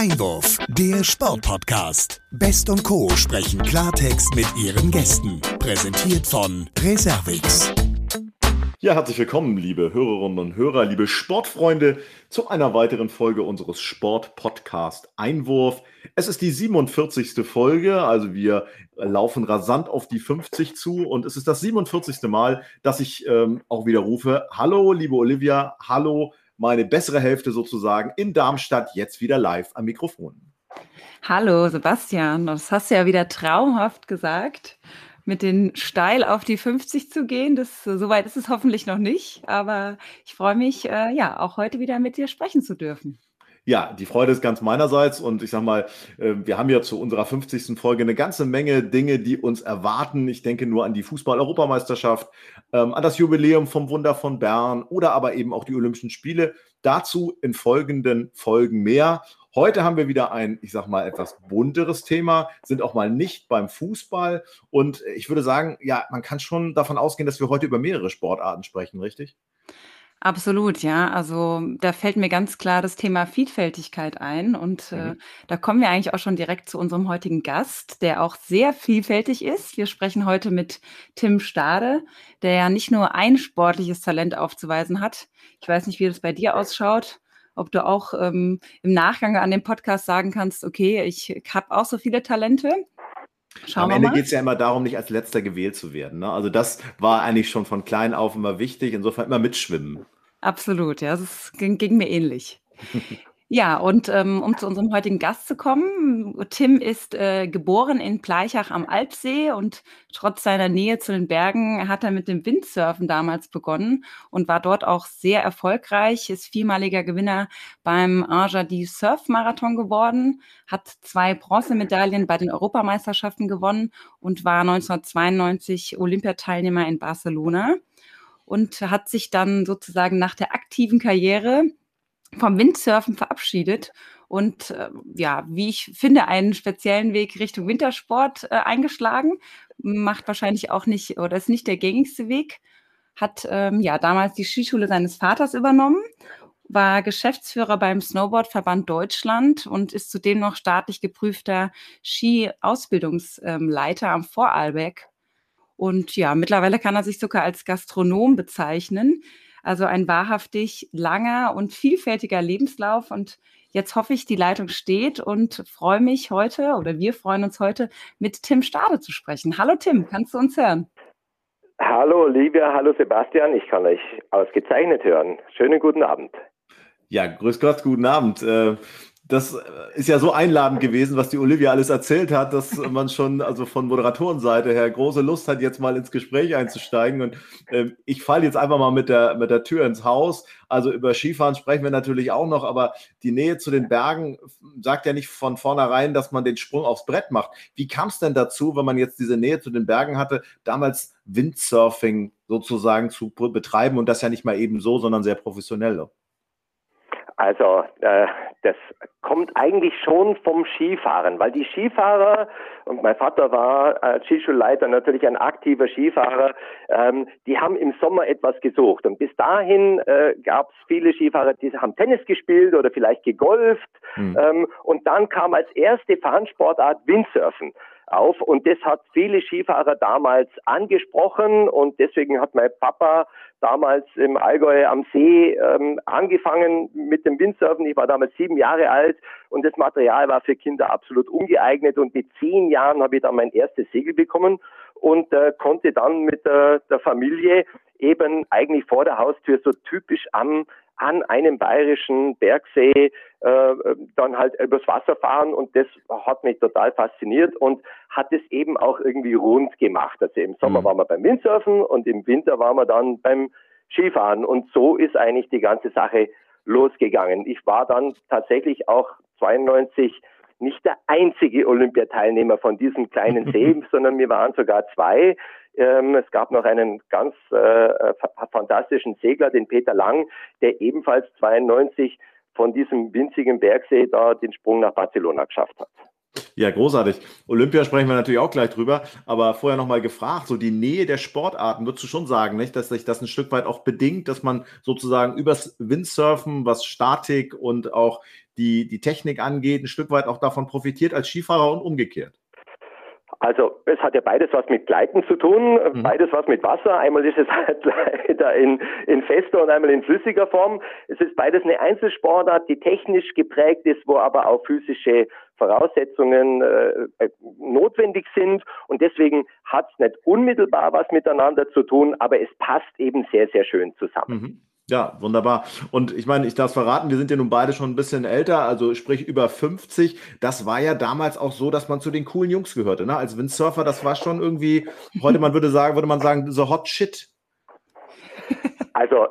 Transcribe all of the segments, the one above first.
Einwurf, der Sportpodcast. Best und Co. sprechen Klartext mit ihren Gästen. Präsentiert von Reservix. Ja, herzlich willkommen, liebe Hörerinnen und Hörer, liebe Sportfreunde, zu einer weiteren Folge unseres Sport-Podcast Einwurf. Es ist die 47. Folge, also wir laufen rasant auf die 50 zu und es ist das 47. Mal, dass ich ähm, auch wieder rufe, hallo, liebe Olivia, hallo, meine bessere Hälfte sozusagen in Darmstadt, jetzt wieder live am Mikrofon. Hallo, Sebastian, das hast du ja wieder traumhaft gesagt mit den steil auf die 50 zu gehen. Das, soweit ist es hoffentlich noch nicht, aber ich freue mich, äh, ja, auch heute wieder mit dir sprechen zu dürfen. Ja, die Freude ist ganz meinerseits und ich sag mal, äh, wir haben ja zu unserer 50. Folge eine ganze Menge Dinge, die uns erwarten. Ich denke nur an die Fußball-Europameisterschaft, ähm, an das Jubiläum vom Wunder von Bern oder aber eben auch die Olympischen Spiele. Dazu in folgenden Folgen mehr. Heute haben wir wieder ein, ich sag mal, etwas bunteres Thema, sind auch mal nicht beim Fußball. Und ich würde sagen, ja, man kann schon davon ausgehen, dass wir heute über mehrere Sportarten sprechen, richtig? Absolut, ja. Also da fällt mir ganz klar das Thema Vielfältigkeit ein. Und äh, mhm. da kommen wir eigentlich auch schon direkt zu unserem heutigen Gast, der auch sehr vielfältig ist. Wir sprechen heute mit Tim Stade, der ja nicht nur ein sportliches Talent aufzuweisen hat. Ich weiß nicht, wie das bei dir ausschaut ob du auch ähm, im Nachgang an dem Podcast sagen kannst, okay, ich habe auch so viele Talente. Schauen Am Ende geht es ja immer darum, nicht als letzter gewählt zu werden. Ne? Also das war eigentlich schon von klein auf immer wichtig. Insofern immer mitschwimmen. Absolut, ja, das ging, ging mir ähnlich. Ja, und ähm, um zu unserem heutigen Gast zu kommen, Tim ist äh, geboren in Pleichach am Alpsee und trotz seiner Nähe zu den Bergen hat er mit dem Windsurfen damals begonnen und war dort auch sehr erfolgreich, ist viermaliger Gewinner beim Arjadi Surf Marathon geworden, hat zwei Bronzemedaillen bei den Europameisterschaften gewonnen und war 1992 Olympiateilnehmer in Barcelona und hat sich dann sozusagen nach der aktiven Karriere vom Windsurfen verabschiedet und äh, ja, wie ich finde, einen speziellen Weg Richtung Wintersport äh, eingeschlagen. Macht wahrscheinlich auch nicht oder ist nicht der gängigste Weg. Hat ähm, ja damals die Skischule seines Vaters übernommen, war Geschäftsführer beim Snowboardverband Deutschland und ist zudem noch staatlich geprüfter Ski-Ausbildungsleiter am Vorarlberg. Und ja, mittlerweile kann er sich sogar als Gastronom bezeichnen. Also ein wahrhaftig langer und vielfältiger Lebenslauf. Und jetzt hoffe ich, die Leitung steht und freue mich heute oder wir freuen uns heute mit Tim Stade zu sprechen. Hallo Tim, kannst du uns hören? Hallo Olivia, hallo Sebastian, ich kann euch ausgezeichnet hören. Schönen guten Abend. Ja, grüß Gott, guten Abend. Äh, das ist ja so einladend gewesen, was die Olivia alles erzählt hat, dass man schon also von Moderatorenseite her große Lust hat, jetzt mal ins Gespräch einzusteigen. Und äh, ich falle jetzt einfach mal mit der, mit der Tür ins Haus. Also über Skifahren sprechen wir natürlich auch noch, aber die Nähe zu den Bergen sagt ja nicht von vornherein, dass man den Sprung aufs Brett macht. Wie kam es denn dazu, wenn man jetzt diese Nähe zu den Bergen hatte, damals Windsurfing sozusagen zu betreiben und das ja nicht mal eben so, sondern sehr professionell? Also äh, das kommt eigentlich schon vom Skifahren, weil die Skifahrer, und mein Vater war als Skischulleiter natürlich ein aktiver Skifahrer, ähm, die haben im Sommer etwas gesucht. Und bis dahin äh, gab es viele Skifahrer, die haben Tennis gespielt oder vielleicht gegolft. Mhm. Ähm, und dann kam als erste Fahnensportart Windsurfen auf und das hat viele Skifahrer damals angesprochen und deswegen hat mein Papa damals im Allgäu am See ähm, angefangen mit dem Windsurfen. Ich war damals sieben Jahre alt und das Material war für Kinder absolut ungeeignet. Und mit zehn Jahren habe ich dann mein erstes Segel bekommen und äh, konnte dann mit äh, der Familie eben eigentlich vor der Haustür so typisch am an einem bayerischen Bergsee äh, dann halt übers Wasser fahren und das hat mich total fasziniert und hat es eben auch irgendwie rund gemacht. Also im Sommer mhm. waren wir beim Windsurfen und im Winter waren wir dann beim Skifahren und so ist eigentlich die ganze Sache losgegangen. Ich war dann tatsächlich auch 92 nicht der einzige Olympiateilnehmer von diesem kleinen See, sondern wir waren sogar zwei. Ähm, es gab noch einen ganz äh, fantastischen Segler, den Peter Lang, der ebenfalls 92 von diesem winzigen Bergsee da den Sprung nach Barcelona geschafft hat. Ja, großartig. Olympia sprechen wir natürlich auch gleich drüber, aber vorher nochmal gefragt, so die Nähe der Sportarten, würdest du schon sagen, nicht, dass sich das ein Stück weit auch bedingt, dass man sozusagen übers Windsurfen, was Statik und auch die, die Technik angeht, ein Stück weit auch davon profitiert als Skifahrer und umgekehrt? Also es hat ja beides was mit Gleiten zu tun, mhm. beides was mit Wasser. Einmal ist es halt leider in, in fester und einmal in flüssiger Form. Es ist beides eine Einzelsportart, die technisch geprägt ist, wo aber auch physische Voraussetzungen äh, notwendig sind. Und deswegen hat es nicht unmittelbar was miteinander zu tun, aber es passt eben sehr, sehr schön zusammen. Mhm. Ja, wunderbar. Und ich meine, ich darf es verraten, wir sind ja nun beide schon ein bisschen älter, also sprich über 50. Das war ja damals auch so, dass man zu den coolen Jungs gehörte. Ne? Als Windsurfer, das war schon irgendwie, heute man würde sagen, würde man sagen, so hot shit. Also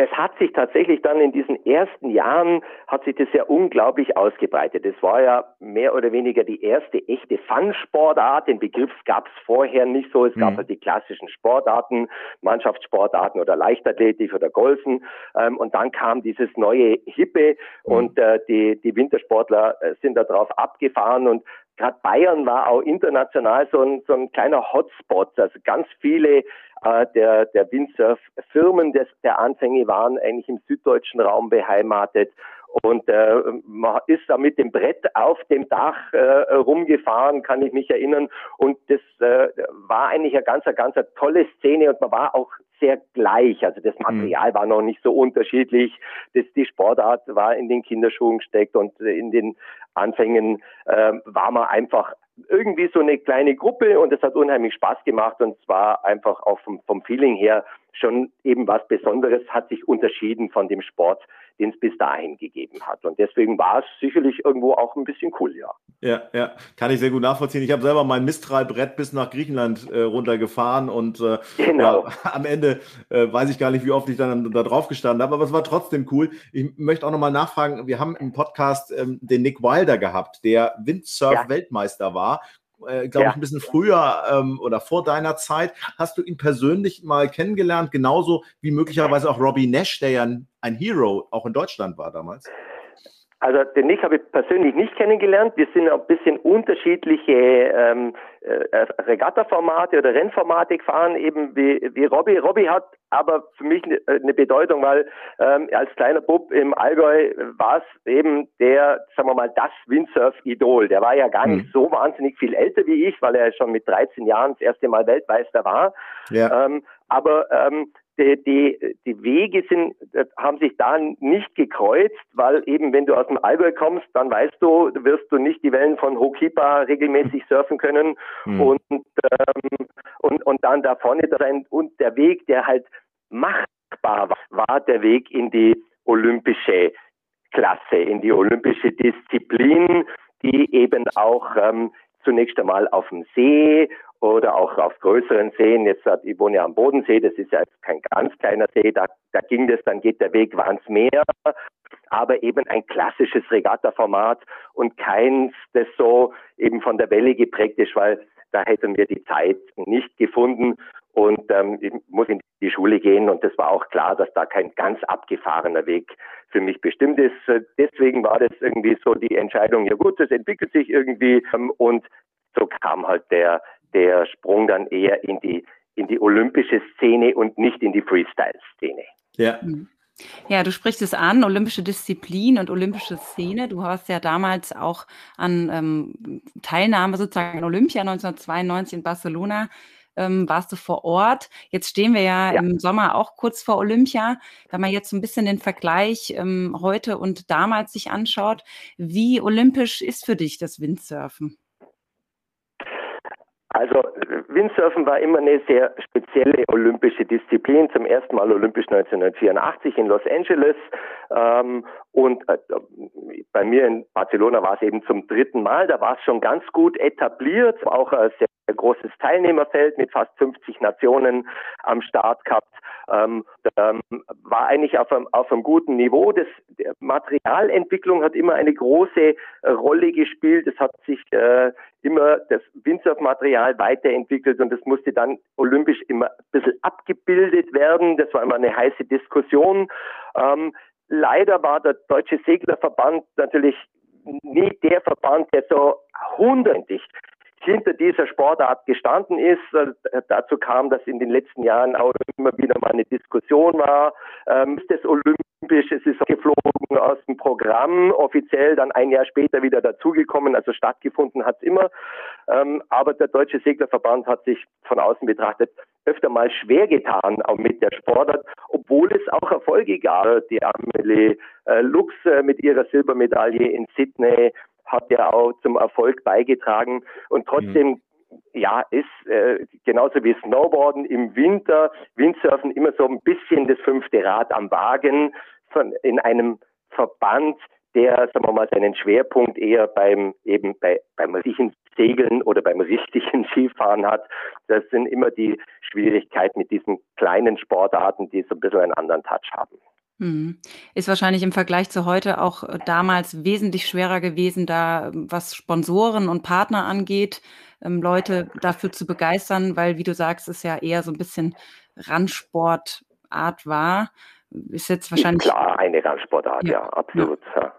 das hat sich tatsächlich dann in diesen ersten Jahren, hat sich das ja unglaublich ausgebreitet. Es war ja mehr oder weniger die erste echte Fun-Sportart. Den Begriff gab es vorher nicht so. Es gab mhm. halt die klassischen Sportarten, Mannschaftssportarten oder Leichtathletik oder Golfen. Ähm, und dann kam dieses neue Hippe mhm. und äh, die, die Wintersportler äh, sind da drauf abgefahren und gerade Bayern war auch international so ein, so ein kleiner Hotspot. Also ganz viele äh, der, der Windsurf-Firmen der Anfänge waren eigentlich im süddeutschen Raum beheimatet. Und äh, man ist da mit dem Brett auf dem Dach äh, rumgefahren, kann ich mich erinnern. Und das äh, war eigentlich eine ganz, eine ganz eine tolle Szene und man war auch sehr gleich. Also das Material mhm. war noch nicht so unterschiedlich. Das, die Sportart war in den Kinderschuhen gesteckt und in den Anfängen äh, war man einfach irgendwie so eine kleine Gruppe und es hat unheimlich Spaß gemacht und zwar einfach auch vom, vom Feeling her schon eben was Besonderes, hat sich unterschieden von dem Sport, den es bis dahin gegeben hat. Und deswegen war es sicherlich irgendwo auch ein bisschen cool, ja. Ja, ja, kann ich sehr gut nachvollziehen. Ich habe selber mein Mistral-Brett bis nach Griechenland äh, runtergefahren und äh, genau. ja, am Ende äh, weiß ich gar nicht, wie oft ich dann da drauf gestanden habe, aber es war trotzdem cool. Ich möchte auch nochmal nachfragen, wir haben im Podcast ähm, den Nick Wilder gehabt, der Windsurf-Weltmeister ja. war äh, glaube ja. ich, ein bisschen früher ähm, oder vor deiner Zeit. Hast du ihn persönlich mal kennengelernt, genauso wie möglicherweise auch Robbie Nash, der ja ein, ein Hero auch in Deutschland war damals? Also den Nick habe ich persönlich nicht kennengelernt. Wir sind ein bisschen unterschiedliche ähm, äh, Regatta-Formate oder Rennformate gefahren, eben wie, wie Robbie. Robbie hat aber für mich eine, eine Bedeutung, weil ähm, als kleiner Bub im Allgäu war es eben der, sagen wir mal, das Windsurf-Idol. Der war ja gar nicht mhm. so wahnsinnig viel älter wie ich, weil er schon mit 13 Jahren das erste Mal Weltmeister war. Ja. Ähm, aber ähm, die, die, Wege sind, äh, haben sich da nicht gekreuzt, weil eben wenn du aus dem Allgäu kommst, dann weißt du, wirst du nicht die Wellen von Hokipa regelmäßig surfen können mhm. und, ähm, und, und dann da vorne sein. Und der Weg, der halt machbar war, war der Weg in die olympische Klasse, in die olympische Disziplin, die eben auch ähm, zunächst einmal auf dem See oder auch auf größeren Seen. Jetzt hat ich wohne ja am Bodensee, das ist ja kein ganz kleiner See, da, da ging das, dann geht der Weg ans Meer, aber eben ein klassisches Regatta-Format und keins, das so eben von der Welle geprägt ist, weil da hätten wir die Zeit nicht gefunden und ähm, ich muss in die Schule gehen und das war auch klar, dass da kein ganz abgefahrener Weg für mich bestimmt ist. Deswegen war das irgendwie so die Entscheidung, ja gut, das entwickelt sich irgendwie ähm, und so kam halt der der Sprung dann eher in die, in die olympische Szene und nicht in die Freestyle-Szene. Ja. Ja, du sprichst es an, olympische Disziplin und olympische Szene. Du hast ja damals auch an ähm, Teilnahme sozusagen an Olympia 1992 in Barcelona ähm, warst du vor Ort. Jetzt stehen wir ja, ja, im Sommer auch kurz vor Olympia. Wenn man jetzt so ein bisschen den Vergleich ähm, heute und damals sich anschaut, wie olympisch ist für dich das Windsurfen? Also Windsurfen war immer eine sehr spezielle olympische Disziplin. Zum ersten Mal olympisch 1984 in Los Angeles. Ähm, und äh, bei mir in Barcelona war es eben zum dritten Mal. Da war es schon ganz gut etabliert. Auch ein sehr großes Teilnehmerfeld mit fast 50 Nationen am Start gehabt. Ähm, ähm, war eigentlich auf einem, auf einem guten Niveau. Das Materialentwicklung hat immer eine große äh, Rolle gespielt. Es hat sich äh, immer das Windsurf-Material weiterentwickelt und das musste dann olympisch immer ein bisschen abgebildet werden. Das war immer eine heiße Diskussion. Ähm, leider war der Deutsche Seglerverband natürlich nie der Verband, der so hundertprozentig hinter dieser Sportart gestanden ist. Äh, dazu kam, dass in den letzten Jahren auch immer wieder mal eine Diskussion war. Ähm, ist das olympisch? Es ist geflogen aus dem Programm, offiziell dann ein Jahr später wieder dazugekommen. Also stattgefunden hat es immer. Ähm, aber der Deutsche Seglerverband hat sich von außen betrachtet öfter mal schwer getan, auch mit der Sportart, obwohl es auch Erfolge gab. Die Amelie äh, Lux äh, mit ihrer Silbermedaille in Sydney, hat ja auch zum Erfolg beigetragen. Und trotzdem mhm ja, ist äh, genauso wie Snowboarden im Winter, Windsurfen immer so ein bisschen das fünfte Rad am Wagen von, in einem Verband, der, sagen wir mal, seinen Schwerpunkt eher beim eben bei, beim richtigen Segeln oder beim richtigen Skifahren hat. Das sind immer die Schwierigkeiten mit diesen kleinen Sportarten, die so ein bisschen einen anderen Touch haben. Mhm. Ist wahrscheinlich im Vergleich zu heute auch äh, damals wesentlich schwerer gewesen, da ähm, was Sponsoren und Partner angeht, ähm, Leute dafür zu begeistern, weil, wie du sagst, es ja eher so ein bisschen Randsportart war. Ist jetzt wahrscheinlich. Klar, eine Randsportart, ja, ja absolut. Ja.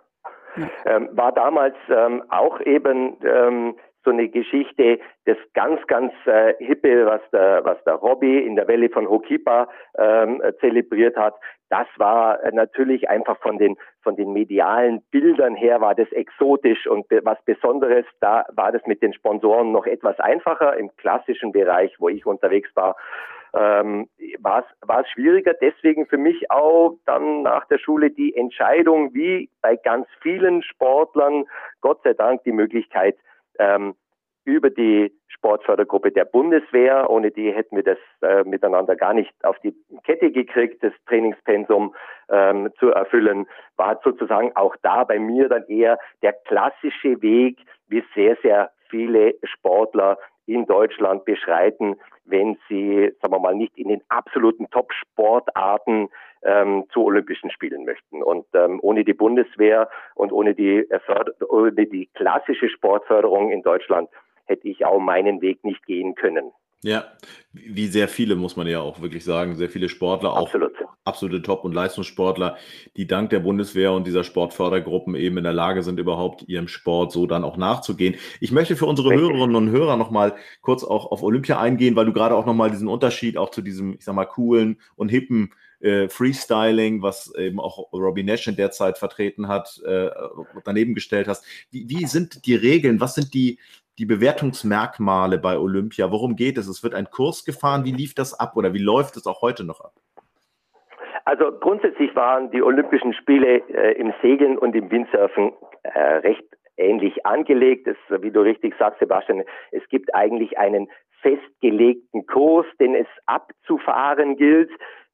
Ja. Ähm, war damals ähm, auch eben ähm, so eine Geschichte, das ganz, ganz äh, hippe, was der, was der Hobby in der Welle von Hokipa ähm, zelebriert hat. Das war äh, natürlich einfach von den, von den medialen Bildern her war das exotisch und was Besonderes. Da war das mit den Sponsoren noch etwas einfacher. Im klassischen Bereich, wo ich unterwegs war, ähm, war es schwieriger. Deswegen für mich auch dann nach der Schule die Entscheidung, wie bei ganz vielen Sportlern, Gott sei Dank die Möglichkeit, ähm, über die Sportfördergruppe der Bundeswehr. Ohne die hätten wir das äh, miteinander gar nicht auf die Kette gekriegt, das Trainingspensum ähm, zu erfüllen. War sozusagen auch da bei mir dann eher der klassische Weg, wie sehr, sehr viele Sportler in Deutschland beschreiten, wenn sie, sagen wir mal, nicht in den absoluten Top-Sportarten ähm, zu Olympischen Spielen möchten. Und ähm, ohne die Bundeswehr und ohne die, äh, ohne die klassische Sportförderung in Deutschland hätte ich auch meinen Weg nicht gehen können. Ja, wie sehr viele, muss man ja auch wirklich sagen, sehr viele Sportler, auch Absolut. absolute Top- und Leistungssportler, die dank der Bundeswehr und dieser Sportfördergruppen eben in der Lage sind, überhaupt ihrem Sport so dann auch nachzugehen. Ich möchte für unsere. Hörerinnen und Hörer nochmal kurz auch auf Olympia eingehen, weil du gerade auch nochmal diesen Unterschied auch zu diesem, ich sag mal, coolen und hippen äh, Freestyling, was eben auch Robbie Nash in der Zeit vertreten hat, äh, daneben gestellt hast. Wie, wie sind die Regeln? Was sind die, die Bewertungsmerkmale bei Olympia? Worum geht es? Es wird ein Kurs gefahren. Wie lief das ab oder wie läuft es auch heute noch ab? Also grundsätzlich waren die Olympischen Spiele äh, im Segeln und im Windsurfen äh, recht ähnlich angelegt. Es, wie du richtig sagst, Sebastian, es gibt eigentlich einen festgelegten Kurs, den es abzufahren gilt.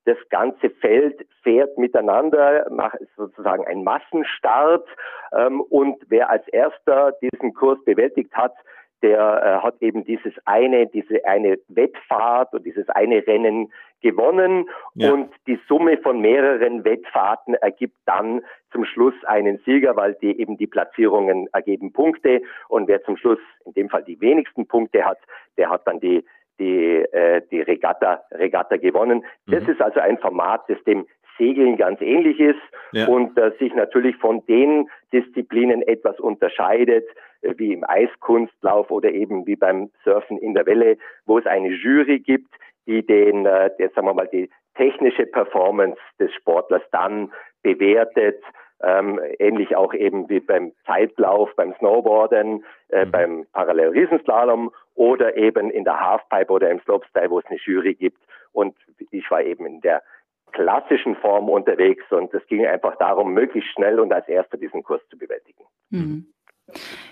Das ganze Feld fährt miteinander, macht sozusagen ein Massenstart. Ähm, und wer als erster diesen Kurs bewältigt hat, der äh, hat eben dieses eine, diese eine Wettfahrt und dieses eine Rennen gewonnen ja. und die Summe von mehreren Wettfahrten ergibt dann zum Schluss einen Sieger, weil die eben die Platzierungen ergeben Punkte und wer zum Schluss in dem Fall die wenigsten Punkte hat, der hat dann die die, äh, die Regatta, Regatta gewonnen. Mhm. Das ist also ein Format, das dem Segeln ganz ähnlich ist ja. und äh, sich natürlich von den Disziplinen etwas unterscheidet, äh, wie im Eiskunstlauf oder eben wie beim Surfen in der Welle, wo es eine Jury gibt, die den, äh, der, sagen wir mal, die technische Performance des Sportlers dann bewertet, ähm, ähnlich auch eben wie beim Zeitlauf, beim Snowboarden, äh, mhm. beim Parallel-Riesenslalom oder eben in der Halfpipe oder im Slopestyle, wo es eine Jury gibt. Und ich war eben in der klassischen Form unterwegs und es ging einfach darum, möglichst schnell und als erster diesen Kurs zu bewältigen. Mhm.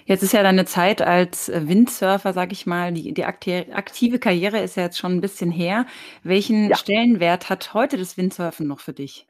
Jetzt ist ja deine Zeit als Windsurfer, sag ich mal, die, die aktive Karriere ist ja jetzt schon ein bisschen her. Welchen ja. Stellenwert hat heute das Windsurfen noch für dich?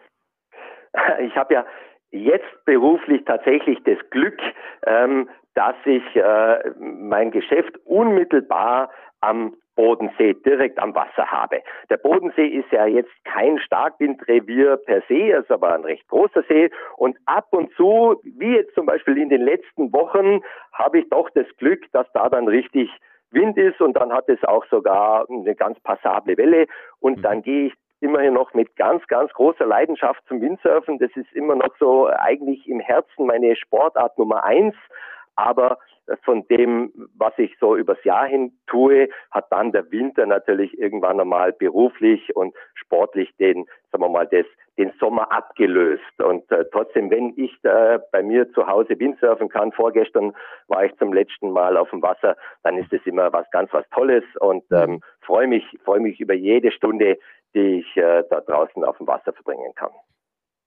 Ich habe ja jetzt beruflich tatsächlich das Glück, ähm, dass ich äh, mein Geschäft unmittelbar am Bodensee direkt am Wasser habe. Der Bodensee ist ja jetzt kein Starkwindrevier per se, ist aber ein recht großer See. Und ab und zu, wie jetzt zum Beispiel in den letzten Wochen, habe ich doch das Glück, dass da dann richtig Wind ist und dann hat es auch sogar eine ganz passable Welle. Und dann gehe ich immerhin noch mit ganz, ganz großer Leidenschaft zum Windsurfen. Das ist immer noch so eigentlich im Herzen meine Sportart Nummer eins. aber von dem, was ich so übers Jahr hin tue, hat dann der Winter natürlich irgendwann einmal beruflich und sportlich den, sagen wir mal, das, den Sommer abgelöst. Und äh, trotzdem, wenn ich da bei mir zu Hause Windsurfen kann, vorgestern war ich zum letzten Mal auf dem Wasser, dann ist es immer was ganz was Tolles und ähm, freue mich, freue mich über jede Stunde, die ich äh, da draußen auf dem Wasser verbringen kann.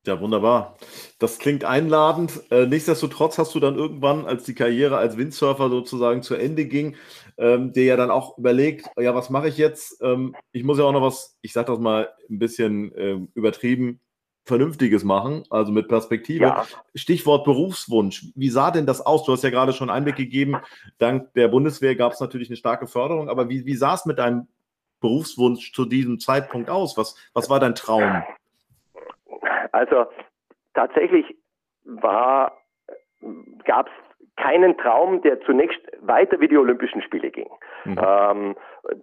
Ja, wunderbar. Das klingt einladend. Äh, nichtsdestotrotz hast du dann irgendwann, als die Karriere als Windsurfer sozusagen zu Ende ging, ähm, dir ja dann auch überlegt, ja, was mache ich jetzt? Ähm, ich muss ja auch noch was, ich sage das mal ein bisschen ähm, übertrieben, Vernünftiges machen, also mit Perspektive. Ja. Stichwort Berufswunsch. Wie sah denn das aus? Du hast ja gerade schon Einblick gegeben, dank der Bundeswehr gab es natürlich eine starke Förderung, aber wie, wie sah es mit deinem Berufswunsch zu diesem Zeitpunkt aus? Was, was war dein Traum? Also tatsächlich war, gab es keinen Traum, der zunächst weiter wie die Olympischen Spiele ging. Mhm. Ähm,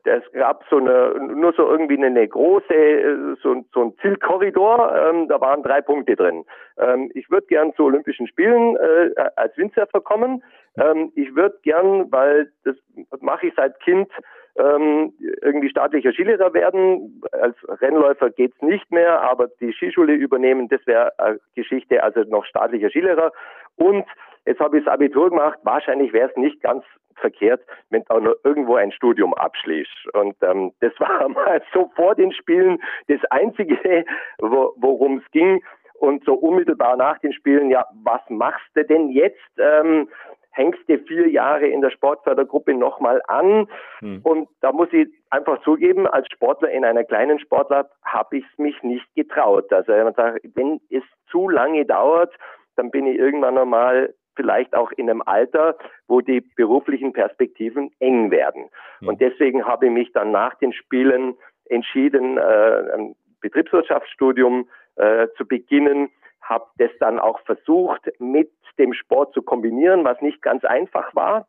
es gab so eine, nur so irgendwie eine große, so, so ein Zielkorridor, ähm, da waren drei Punkte drin. Ähm, ich würde gern zu Olympischen Spielen äh, als Windsurfer kommen. Ähm, ich würde gern, weil das mache ich seit Kind, ähm, irgendwie staatlicher Skilehrer werden. Als Rennläufer geht's nicht mehr, aber die Skischule übernehmen, das wäre Geschichte, also noch staatlicher Skilehrer. Und jetzt habe ich das Abitur gemacht, wahrscheinlich wäre es nicht ganz verkehrt, wenn du auch noch irgendwo ein Studium abschließt. Und ähm, das war mal so vor den Spielen das Einzige, wo, worum es ging. Und so unmittelbar nach den Spielen, ja, was machst du denn jetzt? Ähm, hängst du vier Jahre in der Sportfördergruppe nochmal an. Hm. Und da muss ich einfach zugeben, als Sportler in einer kleinen Sportart habe ich es mich nicht getraut. Also wenn es zu lange dauert, dann bin ich irgendwann einmal vielleicht auch in einem Alter, wo die beruflichen Perspektiven eng werden. Hm. Und deswegen habe ich mich dann nach den Spielen entschieden, äh, ein Betriebswirtschaftsstudium äh, zu beginnen, habe das dann auch versucht mit dem Sport zu kombinieren, was nicht ganz einfach war.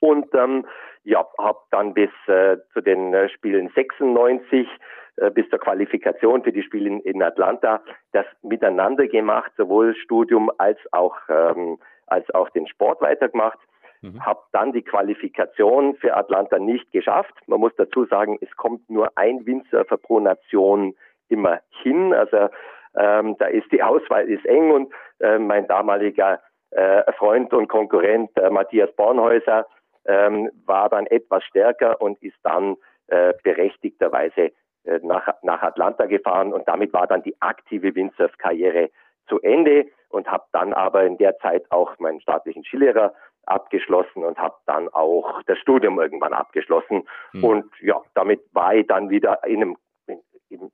Und ähm, ja, habe dann bis äh, zu den äh, Spielen 96 äh, bis zur Qualifikation für die Spiele in, in, Atlanta das miteinander gemacht, sowohl Studium als auch ähm, als auch den Sport weitergemacht. Mhm. Habe dann die Qualifikation für Atlanta nicht geschafft. Man muss dazu sagen, es kommt nur ein Windsurfer pro Nation immer hin. Also ähm, da ist die Auswahl ist eng und äh, mein damaliger äh, Freund und Konkurrent äh, Matthias Bornhäuser ähm, war dann etwas stärker und ist dann äh, berechtigterweise äh, nach, nach Atlanta gefahren und damit war dann die aktive Windsurf-Karriere zu Ende und habe dann aber in der Zeit auch meinen staatlichen Skilehrer abgeschlossen und habe dann auch das Studium irgendwann abgeschlossen. Mhm. Und ja, damit war ich dann wieder in einem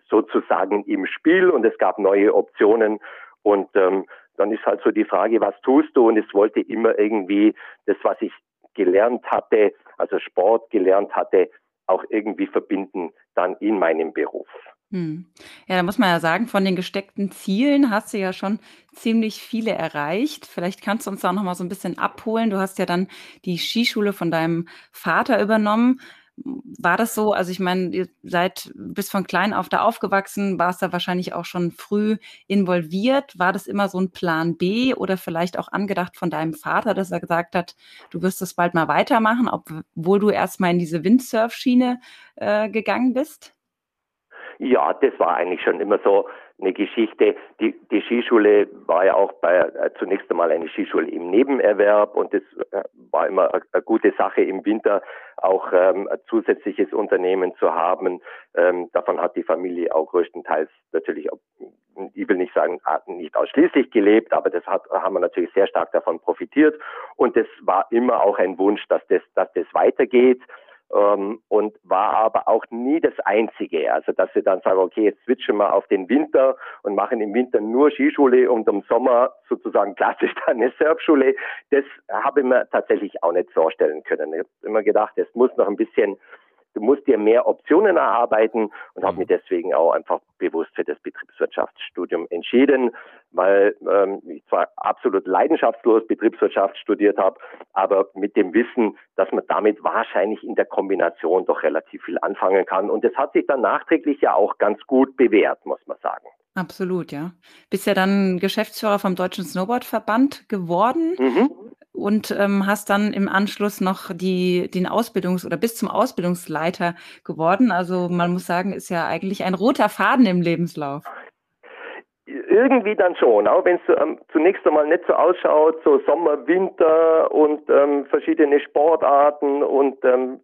sozusagen im Spiel und es gab neue Optionen und ähm, dann ist halt so die Frage, was tust du? Und es wollte immer irgendwie das, was ich gelernt hatte, also Sport gelernt hatte, auch irgendwie verbinden dann in meinem Beruf. Hm. Ja, da muss man ja sagen, von den gesteckten Zielen hast du ja schon ziemlich viele erreicht. Vielleicht kannst du uns da noch mal so ein bisschen abholen. Du hast ja dann die Skischule von deinem Vater übernommen war das so? Also ich meine, ihr seid bis von klein auf da aufgewachsen, warst da wahrscheinlich auch schon früh involviert. War das immer so ein Plan B oder vielleicht auch angedacht von deinem Vater, dass er gesagt hat, du wirst das bald mal weitermachen, obwohl du erstmal in diese Windsurf-Schiene äh, gegangen bist? Ja, das war eigentlich schon immer so eine Geschichte. Die, die Skischule war ja auch bei, äh, zunächst einmal eine Skischule im Nebenerwerb und das äh, war immer eine, gute Sache im Winter auch ähm, ein zusätzliches Unternehmen zu haben. Ähm, davon hat die Familie auch größtenteils natürlich, ich will nicht sagen, nicht ausschließlich gelebt, aber das hat, haben wir natürlich sehr stark davon profitiert und das war immer auch ein Wunsch, dass das, dass das weitergeht ähm, und war aber auch nie das Einzige. Also dass sie dann sagen, okay, jetzt switchen wir auf den Winter und machen im Winter nur Skischule und im Sommer sozusagen klassisch dann eine Surfschule. Das habe ich mir tatsächlich auch nicht vorstellen können. Ich habe immer gedacht, es muss noch ein bisschen du musst dir mehr Optionen erarbeiten und habe mhm. mich deswegen auch einfach bewusst für das Betriebswirtschaftsstudium entschieden, weil ähm, ich zwar absolut leidenschaftslos Betriebswirtschaft studiert habe, aber mit dem Wissen, dass man damit wahrscheinlich in der Kombination doch relativ viel anfangen kann. Und das hat sich dann nachträglich ja auch ganz gut bewährt, muss man sagen. Absolut, ja. Bist ja dann Geschäftsführer vom Deutschen Snowboardverband geworden. Mhm. Und ähm, hast dann im Anschluss noch die, den Ausbildungs- oder bis zum Ausbildungsleiter geworden. Also man muss sagen, ist ja eigentlich ein roter Faden im Lebenslauf. Irgendwie dann schon, auch wenn es ähm, zunächst einmal nicht so ausschaut, so Sommer, Winter und ähm, verschiedene Sportarten und ähm,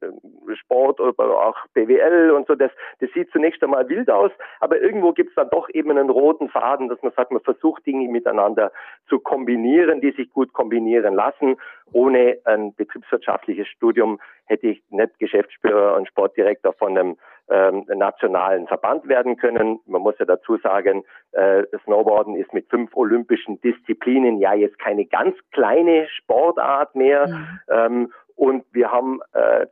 Sport oder auch BWL und so, das, das sieht zunächst einmal wild aus, aber irgendwo gibt es dann doch eben einen roten Faden, dass man sagt, man versucht Dinge miteinander zu kombinieren, die sich gut kombinieren lassen. Ohne ein betriebswirtschaftliches Studium hätte ich nicht Geschäftsführer und Sportdirektor von einem ähm, nationalen Verband werden können. Man muss ja dazu sagen, äh, Snowboarden ist mit fünf olympischen Disziplinen ja jetzt keine ganz kleine Sportart mehr. Mhm. Ähm, und wir haben äh,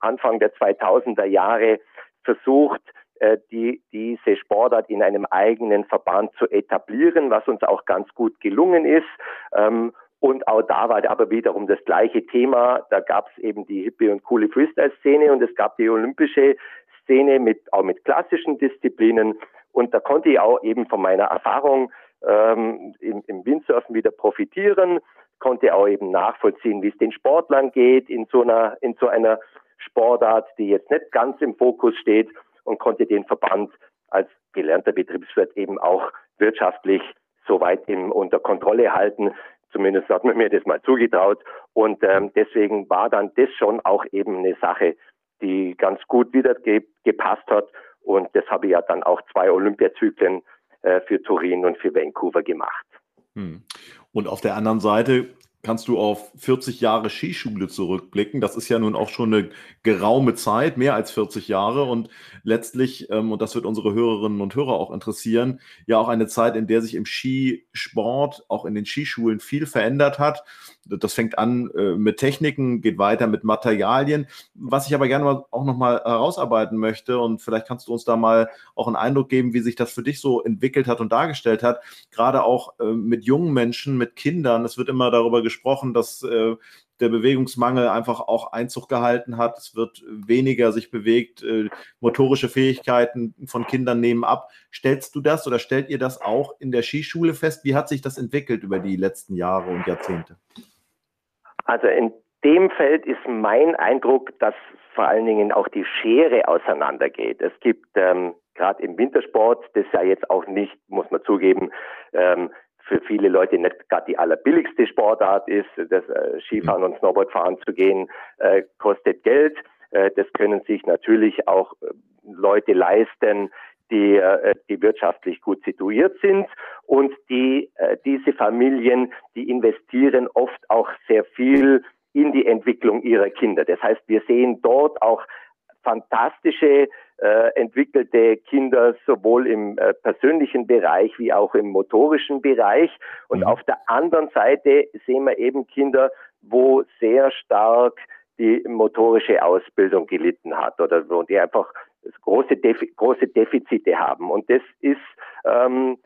Anfang der 2000er Jahre versucht, äh, die, diese Sportart in einem eigenen Verband zu etablieren, was uns auch ganz gut gelungen ist. Ähm, und auch da war aber wiederum das gleiche Thema. Da gab es eben die hippie und coole Freestyle-Szene und es gab die olympische Szene mit, auch mit klassischen Disziplinen. Und da konnte ich auch eben von meiner Erfahrung ähm, im, im Windsurfen wieder profitieren, konnte auch eben nachvollziehen, wie es den Sportlern geht in so einer, in so einer Sportart, die jetzt nicht ganz im Fokus steht und konnte den Verband als gelernter Betriebswirt eben auch wirtschaftlich soweit im, unter Kontrolle halten. Zumindest hat man mir das mal zugetraut. Und ähm, deswegen war dann das schon auch eben eine Sache, die ganz gut wieder ge gepasst hat. Und das habe ich ja dann auch zwei Olympiazyklen äh, für Turin und für Vancouver gemacht. Hm. Und auf der anderen Seite kannst du auf 40 Jahre Skischule zurückblicken. Das ist ja nun auch schon eine geraume Zeit, mehr als 40 Jahre und letztlich, ähm, und das wird unsere Hörerinnen und Hörer auch interessieren, ja auch eine Zeit, in der sich im Skisport, auch in den Skischulen viel verändert hat. Das fängt an äh, mit Techniken, geht weiter mit Materialien. Was ich aber gerne auch nochmal herausarbeiten möchte und vielleicht kannst du uns da mal auch einen Eindruck geben, wie sich das für dich so entwickelt hat und dargestellt hat, gerade auch äh, mit jungen Menschen, mit Kindern. Es wird immer darüber gesprochen, gesprochen, dass äh, der Bewegungsmangel einfach auch Einzug gehalten hat. Es wird weniger sich bewegt. Äh, motorische Fähigkeiten von Kindern nehmen ab. Stellst du das oder stellt ihr das auch in der Skischule fest? Wie hat sich das entwickelt über die letzten Jahre und Jahrzehnte? Also in dem Feld ist mein Eindruck, dass vor allen Dingen auch die Schere auseinandergeht. Es gibt ähm, gerade im Wintersport, das ja jetzt auch nicht, muss man zugeben, ähm, für viele Leute nicht gerade die allerbilligste Sportart ist. Das äh, Skifahren mhm. und Snowboardfahren zu gehen, äh, kostet Geld. Äh, das können sich natürlich auch äh, Leute leisten, die, äh, die wirtschaftlich gut situiert sind und die äh, diese Familien, die investieren oft auch sehr viel in die Entwicklung ihrer Kinder. Das heißt, wir sehen dort auch fantastische äh, entwickelte Kinder sowohl im äh, persönlichen Bereich wie auch im motorischen Bereich. Und mhm. auf der anderen Seite sehen wir eben Kinder, wo sehr stark die motorische Ausbildung gelitten hat oder wo die einfach große, Defi große Defizite haben. Und das ist, ähm,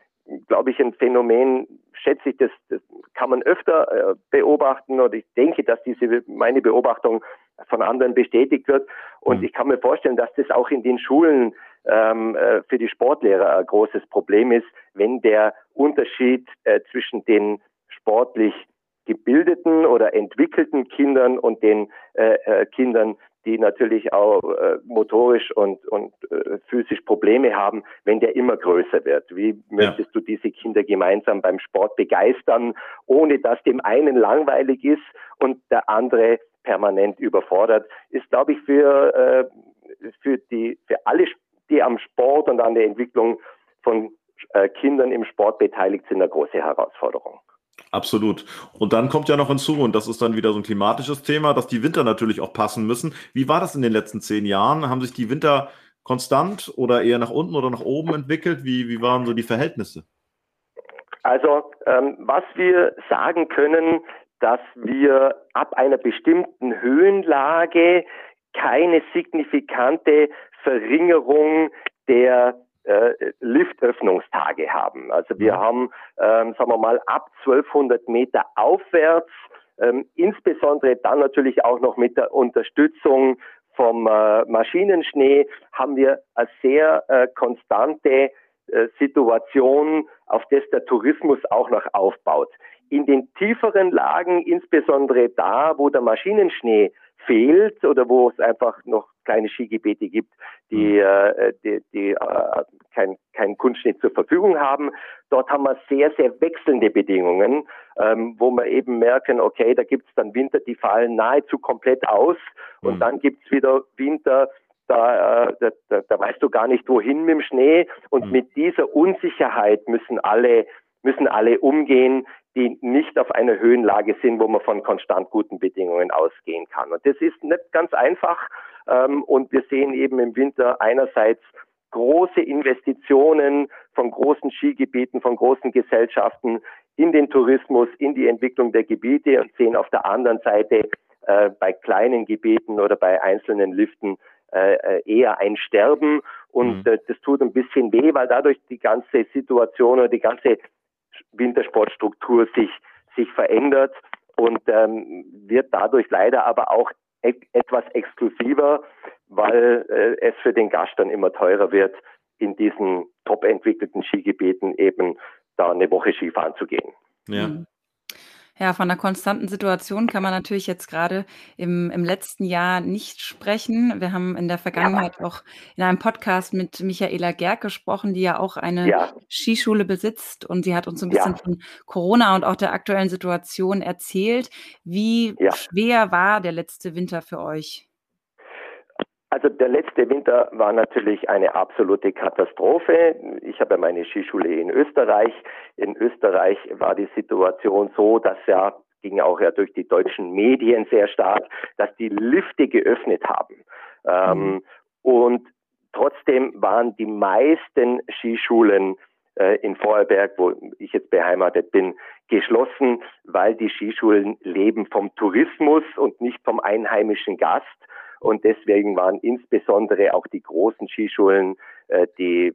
glaube ich, ein Phänomen, schätze ich, das, das kann man öfter äh, beobachten oder ich denke, dass diese meine Beobachtung von anderen bestätigt wird. Und mhm. ich kann mir vorstellen, dass das auch in den Schulen ähm, äh, für die Sportlehrer ein großes Problem ist, wenn der Unterschied äh, zwischen den sportlich gebildeten oder entwickelten Kindern und den äh, äh, Kindern, die natürlich auch äh, motorisch und, und äh, physisch Probleme haben, wenn der immer größer wird. Wie möchtest ja. du diese Kinder gemeinsam beim Sport begeistern, ohne dass dem einen langweilig ist und der andere permanent überfordert, ist, glaube ich, für, äh, für, die, für alle, die am Sport und an der Entwicklung von äh, Kindern im Sport beteiligt sind, eine große Herausforderung. Absolut. Und dann kommt ja noch hinzu, und das ist dann wieder so ein klimatisches Thema, dass die Winter natürlich auch passen müssen. Wie war das in den letzten zehn Jahren? Haben sich die Winter konstant oder eher nach unten oder nach oben entwickelt? Wie, wie waren so die Verhältnisse? Also, ähm, was wir sagen können, dass wir ab einer bestimmten Höhenlage keine signifikante Verringerung der äh, Liftöffnungstage haben. Also wir mhm. haben, ähm, sagen wir mal, ab 1200 Meter aufwärts, ähm, insbesondere dann natürlich auch noch mit der Unterstützung vom äh, Maschinenschnee, haben wir eine sehr äh, konstante äh, Situation, auf das der Tourismus auch noch aufbaut. In den tieferen Lagen, insbesondere da, wo der Maschinenschnee fehlt oder wo es einfach noch kleine Skigebiete gibt, die, mhm. äh, die, die äh, kein, kein Kunstschnitt zur Verfügung haben. Dort haben wir sehr, sehr wechselnde Bedingungen, ähm, wo wir eben merken, okay, da gibt es dann Winter, die fallen nahezu komplett aus und mhm. dann gibt es wieder Winter, da, äh, da, da weißt du gar nicht, wohin mit dem Schnee. Und mhm. mit dieser Unsicherheit müssen alle, müssen alle umgehen, die nicht auf einer Höhenlage sind, wo man von konstant guten Bedingungen ausgehen kann. Und das ist nicht ganz einfach. Ähm, und wir sehen eben im Winter einerseits große Investitionen von großen Skigebieten, von großen Gesellschaften in den Tourismus, in die Entwicklung der Gebiete und sehen auf der anderen Seite äh, bei kleinen Gebieten oder bei einzelnen Liften äh, äh, eher ein Sterben und mhm. äh, das tut ein bisschen weh, weil dadurch die ganze Situation oder die ganze Wintersportstruktur sich, sich verändert und ähm, wird dadurch leider aber auch e etwas exklusiver, weil äh, es für den Gast dann immer teurer wird, in diesen top entwickelten Skigebieten eben da eine Woche Skifahren zu gehen. Ja. Mhm. Ja, von einer konstanten Situation kann man natürlich jetzt gerade im im letzten Jahr nicht sprechen. Wir haben in der Vergangenheit ja. auch in einem Podcast mit Michaela Gerg gesprochen, die ja auch eine ja. Skischule besitzt und sie hat uns so ein bisschen ja. von Corona und auch der aktuellen Situation erzählt. Wie schwer war der letzte Winter für euch? Also der letzte Winter war natürlich eine absolute Katastrophe. Ich habe meine Skischule in Österreich. In Österreich war die Situation so, dass ja ging auch ja durch die deutschen Medien sehr stark, dass die Lifte geöffnet haben. Ähm, mhm. und trotzdem waren die meisten Skischulen äh, in Vorarlberg, wo ich jetzt beheimatet bin, geschlossen, weil die Skischulen leben vom Tourismus und nicht vom einheimischen Gast. Und deswegen waren insbesondere auch die großen Skischulen, äh, die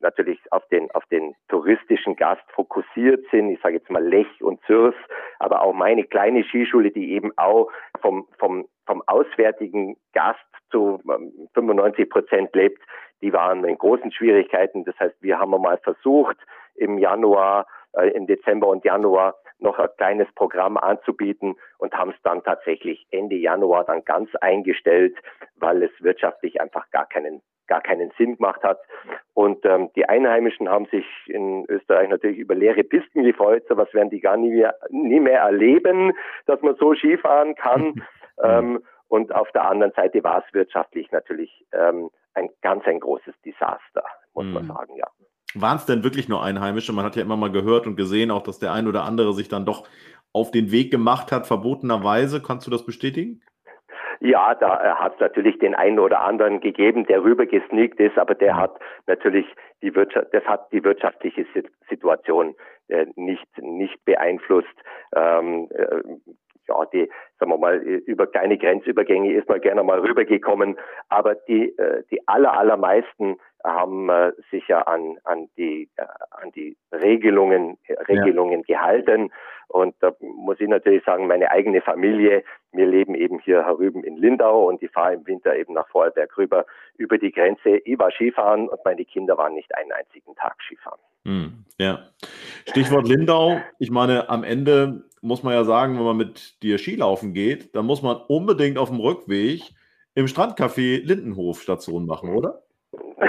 natürlich auf den, auf den touristischen Gast fokussiert sind. Ich sage jetzt mal Lech und Zürs, aber auch meine kleine Skischule, die eben auch vom, vom, vom auswärtigen Gast zu 95 ähm, Prozent lebt, die waren in großen Schwierigkeiten. Das heißt, wir haben mal versucht, im Januar, äh, im Dezember und Januar noch ein kleines Programm anzubieten und haben es dann tatsächlich Ende Januar dann ganz eingestellt, weil es wirtschaftlich einfach gar keinen gar keinen Sinn gemacht hat. Und ähm, die Einheimischen haben sich in Österreich natürlich über leere Pisten gefreut. So was werden die gar nie mehr, nie mehr erleben, dass man so Skifahren kann. ähm, und auf der anderen Seite war es wirtschaftlich natürlich ähm, ein ganz ein großes Desaster, muss mhm. man sagen, ja. Waren es denn wirklich nur Einheimische? Man hat ja immer mal gehört und gesehen, auch dass der ein oder andere sich dann doch auf den Weg gemacht hat, verbotenerweise. Kannst du das bestätigen? Ja, da äh, hat es natürlich den einen oder anderen gegeben, der rübergesneakt ist, aber der hat natürlich die Wirtschaft, das hat die wirtschaftliche Situation äh, nicht nicht beeinflusst. Ähm, äh, ja, die, sagen wir mal, über kleine Grenzübergänge ist man gerne mal rübergekommen, aber die, äh, die aller, allermeisten haben äh, sich ja an, an die, äh, an die Regelungen, Regelungen ja. gehalten. Und da muss ich natürlich sagen, meine eigene Familie, wir leben eben hier herüben in Lindau und ich fahre im Winter eben nach Vorarlberg rüber über die Grenze. Ich war Skifahren und meine Kinder waren nicht einen einzigen Tag Skifahren. Hm, ja. Stichwort Lindau. Ich meine, am Ende muss man ja sagen, wenn man mit dir Skilaufen geht, dann muss man unbedingt auf dem Rückweg im Strandcafé Lindenhof Station machen, oder?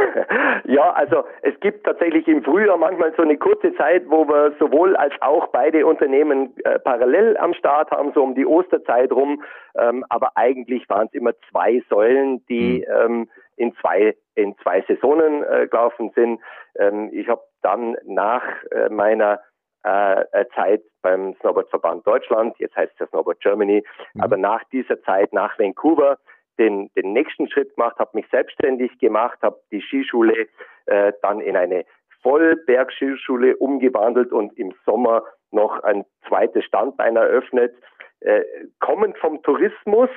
Ja, also es gibt tatsächlich im Frühjahr manchmal so eine kurze Zeit, wo wir sowohl als auch beide Unternehmen äh, parallel am Start haben, so um die Osterzeit rum. Ähm, aber eigentlich waren es immer zwei Säulen, die mhm. ähm, in zwei in zwei Saisonen äh, gelaufen sind. Ähm, ich habe dann nach äh, meiner Zeit beim Snowboardverband Deutschland, jetzt heißt es ja Snowboard Germany, mhm. aber nach dieser Zeit nach Vancouver den, den nächsten Schritt gemacht, habe mich selbstständig gemacht, habe die Skischule äh, dann in eine Vollbergskischule umgewandelt und im Sommer noch ein zweites Standbein eröffnet, äh, kommend vom Tourismus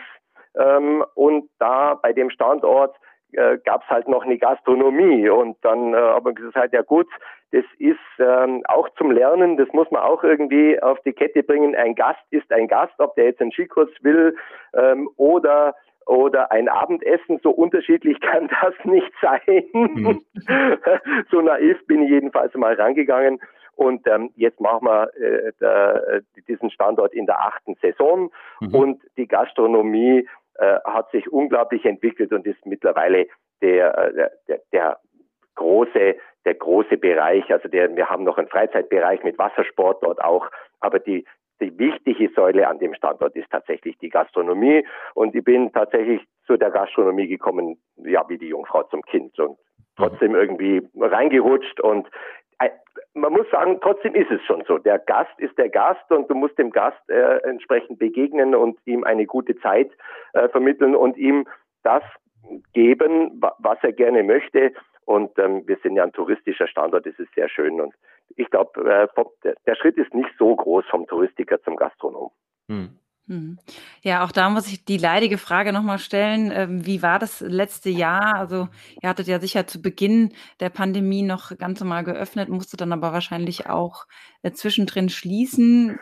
ähm, und da bei dem Standort äh, gab es halt noch eine Gastronomie und dann äh, haben wir gesagt, ja gut, das ist ähm, auch zum Lernen, das muss man auch irgendwie auf die Kette bringen. Ein Gast ist ein Gast, ob der jetzt einen Skikurs will ähm, oder oder ein Abendessen. So unterschiedlich kann das nicht sein. Mhm. so naiv bin ich jedenfalls mal rangegangen. Und ähm, jetzt machen wir äh, der, diesen Standort in der achten Saison. Mhm. Und die Gastronomie äh, hat sich unglaublich entwickelt und ist mittlerweile der, äh, der, der große, der große Bereich. Also der, wir haben noch einen Freizeitbereich mit Wassersport dort auch, aber die, die wichtige Säule an dem Standort ist tatsächlich die Gastronomie. Und ich bin tatsächlich zu der Gastronomie gekommen, ja, wie die Jungfrau zum Kind und trotzdem irgendwie reingerutscht und man muss sagen, trotzdem ist es schon so. Der Gast ist der Gast und du musst dem Gast äh, entsprechend begegnen und ihm eine gute Zeit äh, vermitteln und ihm das geben, was er gerne möchte. Und ähm, wir sind ja ein touristischer Standort, das ist sehr schön. Und ich glaube, äh, der Schritt ist nicht so groß vom Touristiker zum Gastronom. Hm. Hm. Ja, auch da muss ich die leidige Frage nochmal stellen. Ähm, wie war das letzte Jahr? Also, ihr hattet ja sicher zu Beginn der Pandemie noch ganz normal geöffnet, musstet dann aber wahrscheinlich auch äh, zwischendrin schließen.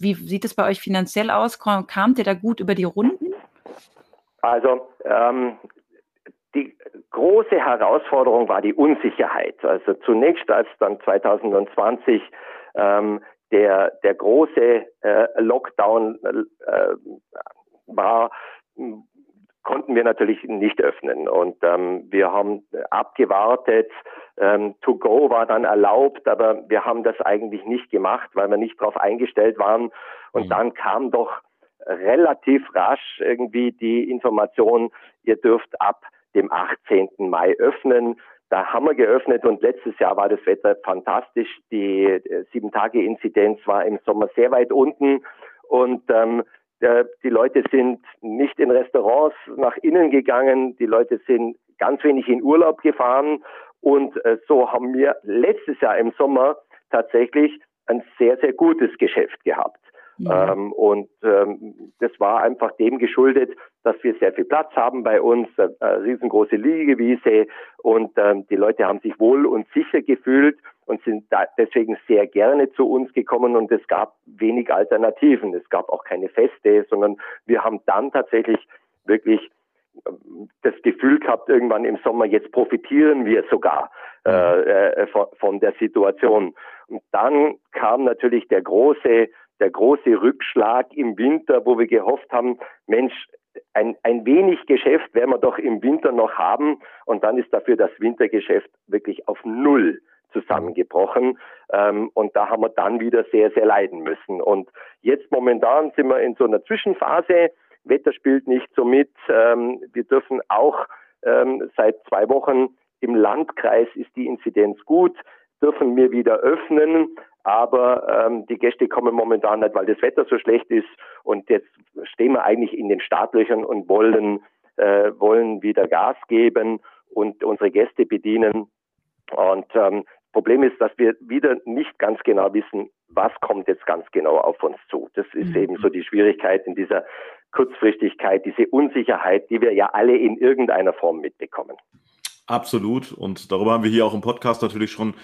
Wie sieht es bei euch finanziell aus? Kamt ihr da gut über die Runden? Also, ähm, die große Herausforderung war die Unsicherheit. Also zunächst, als dann 2020 ähm, der, der große äh, Lockdown äh, war, konnten wir natürlich nicht öffnen. Und ähm, wir haben abgewartet. Ähm, to go war dann erlaubt, aber wir haben das eigentlich nicht gemacht, weil wir nicht darauf eingestellt waren. Und mhm. dann kam doch relativ rasch irgendwie die Information, ihr dürft ab dem 18. Mai öffnen. Da haben wir geöffnet und letztes Jahr war das Wetter fantastisch. Die äh, Sieben-Tage-Inzidenz war im Sommer sehr weit unten und ähm, äh, die Leute sind nicht in Restaurants nach innen gegangen, die Leute sind ganz wenig in Urlaub gefahren und äh, so haben wir letztes Jahr im Sommer tatsächlich ein sehr, sehr gutes Geschäft gehabt. Ja. Ähm, und ähm, das war einfach dem geschuldet, dass wir sehr viel Platz haben bei uns, äh, riesengroße Liegewiese und ähm, die Leute haben sich wohl und sicher gefühlt und sind da deswegen sehr gerne zu uns gekommen und es gab wenig Alternativen. Es gab auch keine Feste, sondern wir haben dann tatsächlich wirklich ähm, das Gefühl gehabt, irgendwann im Sommer, jetzt profitieren wir sogar äh, äh, von, von der Situation. Und dann kam natürlich der große der große Rückschlag im Winter, wo wir gehofft haben, Mensch, ein, ein wenig Geschäft werden wir doch im Winter noch haben. Und dann ist dafür das Wintergeschäft wirklich auf Null zusammengebrochen. Ähm, und da haben wir dann wieder sehr, sehr leiden müssen. Und jetzt momentan sind wir in so einer Zwischenphase. Wetter spielt nicht so mit. Ähm, wir dürfen auch ähm, seit zwei Wochen im Landkreis ist die Inzidenz gut, dürfen wir wieder öffnen aber ähm, die Gäste kommen momentan nicht, weil das Wetter so schlecht ist und jetzt stehen wir eigentlich in den Startlöchern und wollen, äh, wollen wieder Gas geben und unsere Gäste bedienen. Und ähm, Problem ist, dass wir wieder nicht ganz genau wissen, was kommt jetzt ganz genau auf uns zu. Das ist mhm. eben so die Schwierigkeit in dieser Kurzfristigkeit, diese Unsicherheit, die wir ja alle in irgendeiner Form mitbekommen. Absolut. Und darüber haben wir hier auch im Podcast natürlich schon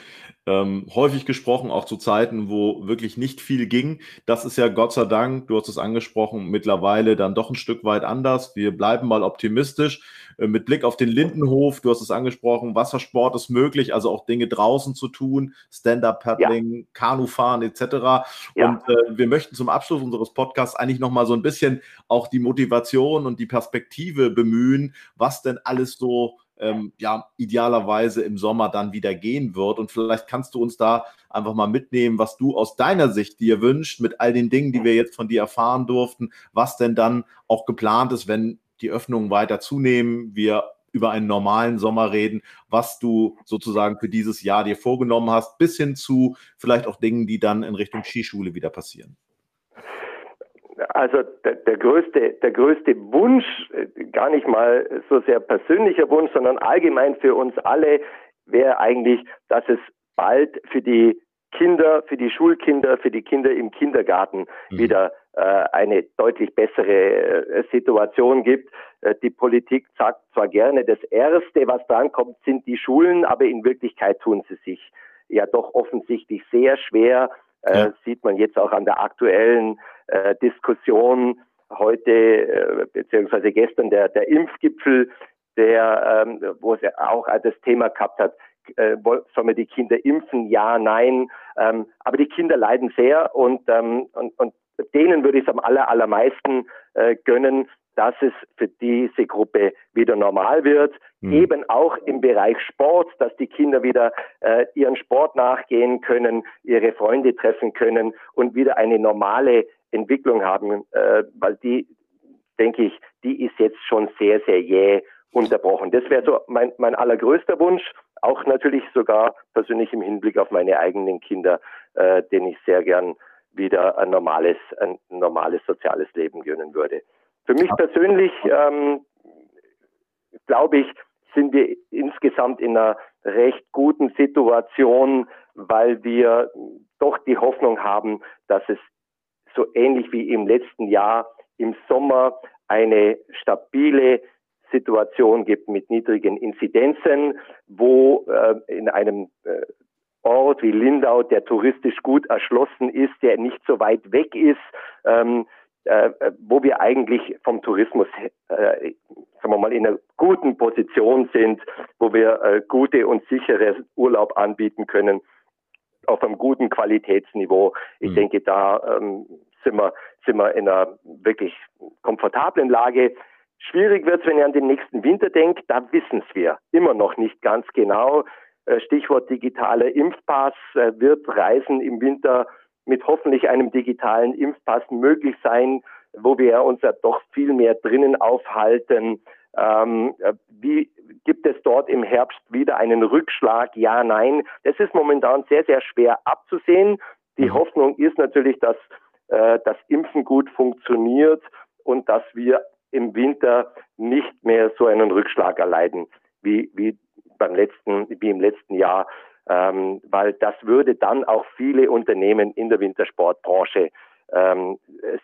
ähm, häufig gesprochen, auch zu Zeiten, wo wirklich nicht viel ging. Das ist ja Gott sei Dank, du hast es angesprochen, mittlerweile dann doch ein Stück weit anders. Wir bleiben mal optimistisch. Äh, mit Blick auf den Lindenhof, du hast es angesprochen, Wassersport ist möglich, also auch Dinge draußen zu tun, Stand-Up-Paddling, ja. Kanufahren etc. Ja. Und äh, wir möchten zum Abschluss unseres Podcasts eigentlich nochmal so ein bisschen auch die Motivation und die Perspektive bemühen, was denn alles so ähm, ja idealerweise im Sommer dann wieder gehen wird. Und vielleicht kannst du uns da einfach mal mitnehmen, was du aus deiner Sicht dir wünschst, mit all den Dingen, die wir jetzt von dir erfahren durften, was denn dann auch geplant ist, wenn die Öffnungen weiter zunehmen, wir über einen normalen Sommer reden, was du sozusagen für dieses Jahr dir vorgenommen hast, bis hin zu vielleicht auch Dingen, die dann in Richtung Skischule wieder passieren also der, der, größte, der größte Wunsch, gar nicht mal so sehr persönlicher Wunsch, sondern allgemein für uns alle, wäre eigentlich, dass es bald für die Kinder, für die Schulkinder, für die Kinder im Kindergarten mhm. wieder äh, eine deutlich bessere äh, Situation gibt. Äh, die Politik sagt zwar gerne, das Erste, was drankommt, sind die Schulen, aber in Wirklichkeit tun sie sich ja doch offensichtlich sehr schwer. Äh, ja. Sieht man jetzt auch an der aktuellen äh, Diskussion heute äh, beziehungsweise gestern der, der Impfgipfel, der, ähm, wo es auch das Thema gehabt hat, äh, sollen wir die Kinder impfen? Ja, nein. Ähm, aber die Kinder leiden sehr und, ähm, und, und denen würde ich es am aller, allermeisten äh, gönnen, dass es für diese Gruppe wieder normal wird. Mhm. Eben auch im Bereich Sport, dass die Kinder wieder äh, ihren Sport nachgehen können, ihre Freunde treffen können und wieder eine normale Entwicklung haben, äh, weil die, denke ich, die ist jetzt schon sehr, sehr jäh unterbrochen. Das wäre so mein, mein allergrößter Wunsch, auch natürlich sogar persönlich im Hinblick auf meine eigenen Kinder, äh, denen ich sehr gern wieder ein normales, ein normales soziales Leben gönnen würde. Für mich persönlich ähm, glaube ich, sind wir insgesamt in einer recht guten Situation, weil wir doch die Hoffnung haben, dass es so ähnlich wie im letzten Jahr im Sommer eine stabile Situation gibt mit niedrigen Inzidenzen, wo äh, in einem äh, Ort wie Lindau, der touristisch gut erschlossen ist, der nicht so weit weg ist, ähm, äh, wo wir eigentlich vom Tourismus, äh, sagen wir mal, in einer guten Position sind, wo wir äh, gute und sichere Urlaub anbieten können auf einem guten Qualitätsniveau. Ich mhm. denke, da ähm, sind, wir, sind wir in einer wirklich komfortablen Lage. Schwierig wird es, wenn ihr an den nächsten Winter denkt, da wissen es wir immer noch nicht ganz genau. Äh, Stichwort digitaler Impfpass äh, wird Reisen im Winter mit hoffentlich einem digitalen Impfpass möglich sein, wo wir uns ja doch viel mehr drinnen aufhalten. Ähm, wie gibt es dort im Herbst wieder einen Rückschlag? Ja, nein. Das ist momentan sehr, sehr schwer abzusehen. Die mhm. Hoffnung ist natürlich, dass äh, das Impfen gut funktioniert und dass wir im Winter nicht mehr so einen Rückschlag erleiden wie, wie beim letzten, wie im letzten Jahr ähm, weil das würde dann auch viele Unternehmen in der Wintersportbranche ähm,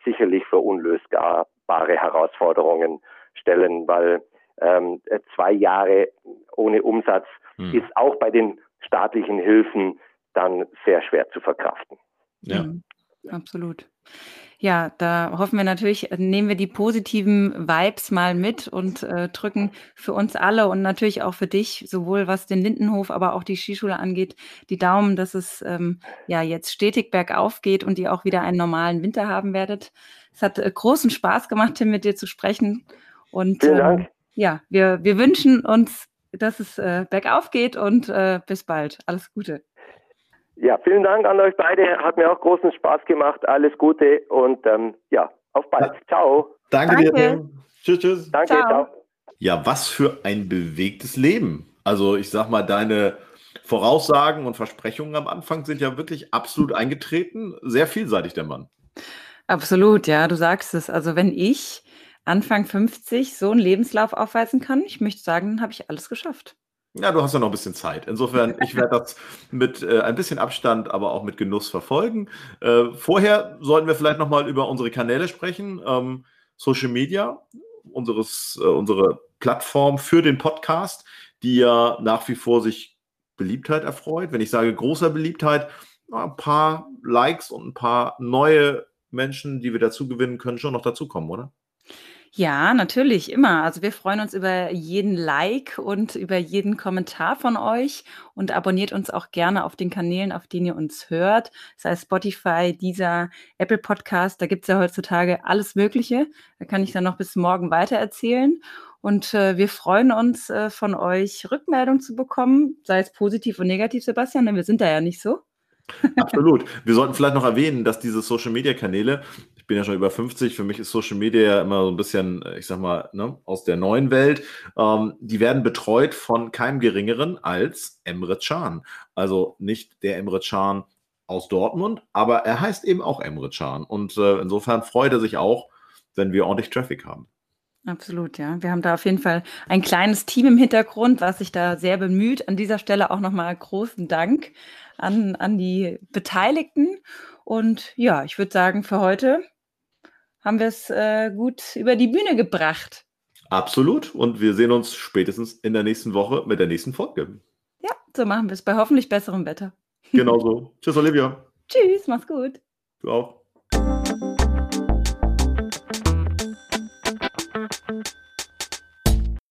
sicherlich für unlösbare Herausforderungen stellen, weil ähm, zwei Jahre ohne Umsatz hm. ist auch bei den staatlichen Hilfen dann sehr schwer zu verkraften. Ja, mhm. absolut. Ja, da hoffen wir natürlich, äh, nehmen wir die positiven Vibes mal mit und äh, drücken für uns alle und natürlich auch für dich, sowohl was den Lindenhof, aber auch die Skischule angeht, die Daumen, dass es ähm, ja jetzt stetig bergauf geht und ihr auch wieder einen normalen Winter haben werdet. Es hat äh, großen Spaß gemacht, Tim, mit dir zu sprechen. Und Vielen Dank. Ähm, ja, wir, wir wünschen uns, dass es äh, bergauf geht und äh, bis bald. Alles Gute. Ja, vielen Dank an euch beide. Hat mir auch großen Spaß gemacht. Alles Gute und ähm, ja, auf bald. Ja. Ciao. Danke, Danke. dir. Tschüss, tschüss. Danke, ciao. ciao. Ja, was für ein bewegtes Leben. Also ich sag mal, deine Voraussagen und Versprechungen am Anfang sind ja wirklich absolut eingetreten. Sehr vielseitig, der Mann. Absolut, ja, du sagst es. Also wenn ich Anfang 50 so einen Lebenslauf aufweisen kann, ich möchte sagen, dann habe ich alles geschafft. Ja, du hast ja noch ein bisschen Zeit. Insofern, ich werde das mit äh, ein bisschen Abstand, aber auch mit Genuss verfolgen. Äh, vorher sollten wir vielleicht nochmal über unsere Kanäle sprechen. Ähm, Social Media, unseres, äh, unsere Plattform für den Podcast, die ja nach wie vor sich Beliebtheit erfreut. Wenn ich sage großer Beliebtheit, ein paar Likes und ein paar neue Menschen, die wir dazu gewinnen können, schon noch dazukommen, oder? Ja, natürlich, immer. Also wir freuen uns über jeden Like und über jeden Kommentar von euch und abonniert uns auch gerne auf den Kanälen, auf denen ihr uns hört, sei es Spotify, dieser Apple Podcast, da gibt's ja heutzutage alles Mögliche. Da kann ich dann noch bis morgen weiter erzählen. Und äh, wir freuen uns, äh, von euch Rückmeldung zu bekommen, sei es positiv und negativ, Sebastian, denn wir sind da ja nicht so. Absolut. Wir sollten vielleicht noch erwähnen, dass diese Social Media Kanäle, ich bin ja schon über 50, für mich ist Social Media ja immer so ein bisschen, äh, ich sag mal, ne, aus der neuen Welt. Ähm, die werden betreut von keinem geringeren als Emre Can. Also nicht der Emre Can aus Dortmund, aber er heißt eben auch Emre Can. Und äh, insofern freut er sich auch, wenn wir ordentlich Traffic haben. Absolut, ja. Wir haben da auf jeden Fall ein kleines Team im Hintergrund, was sich da sehr bemüht. An dieser Stelle auch nochmal großen Dank an, an die Beteiligten. Und ja, ich würde sagen, für heute haben wir es äh, gut über die Bühne gebracht. Absolut. Und wir sehen uns spätestens in der nächsten Woche mit der nächsten Folge. Ja, so machen wir es bei hoffentlich besserem Wetter. Genau so. Tschüss, Olivia. Tschüss, mach's gut. Du auch.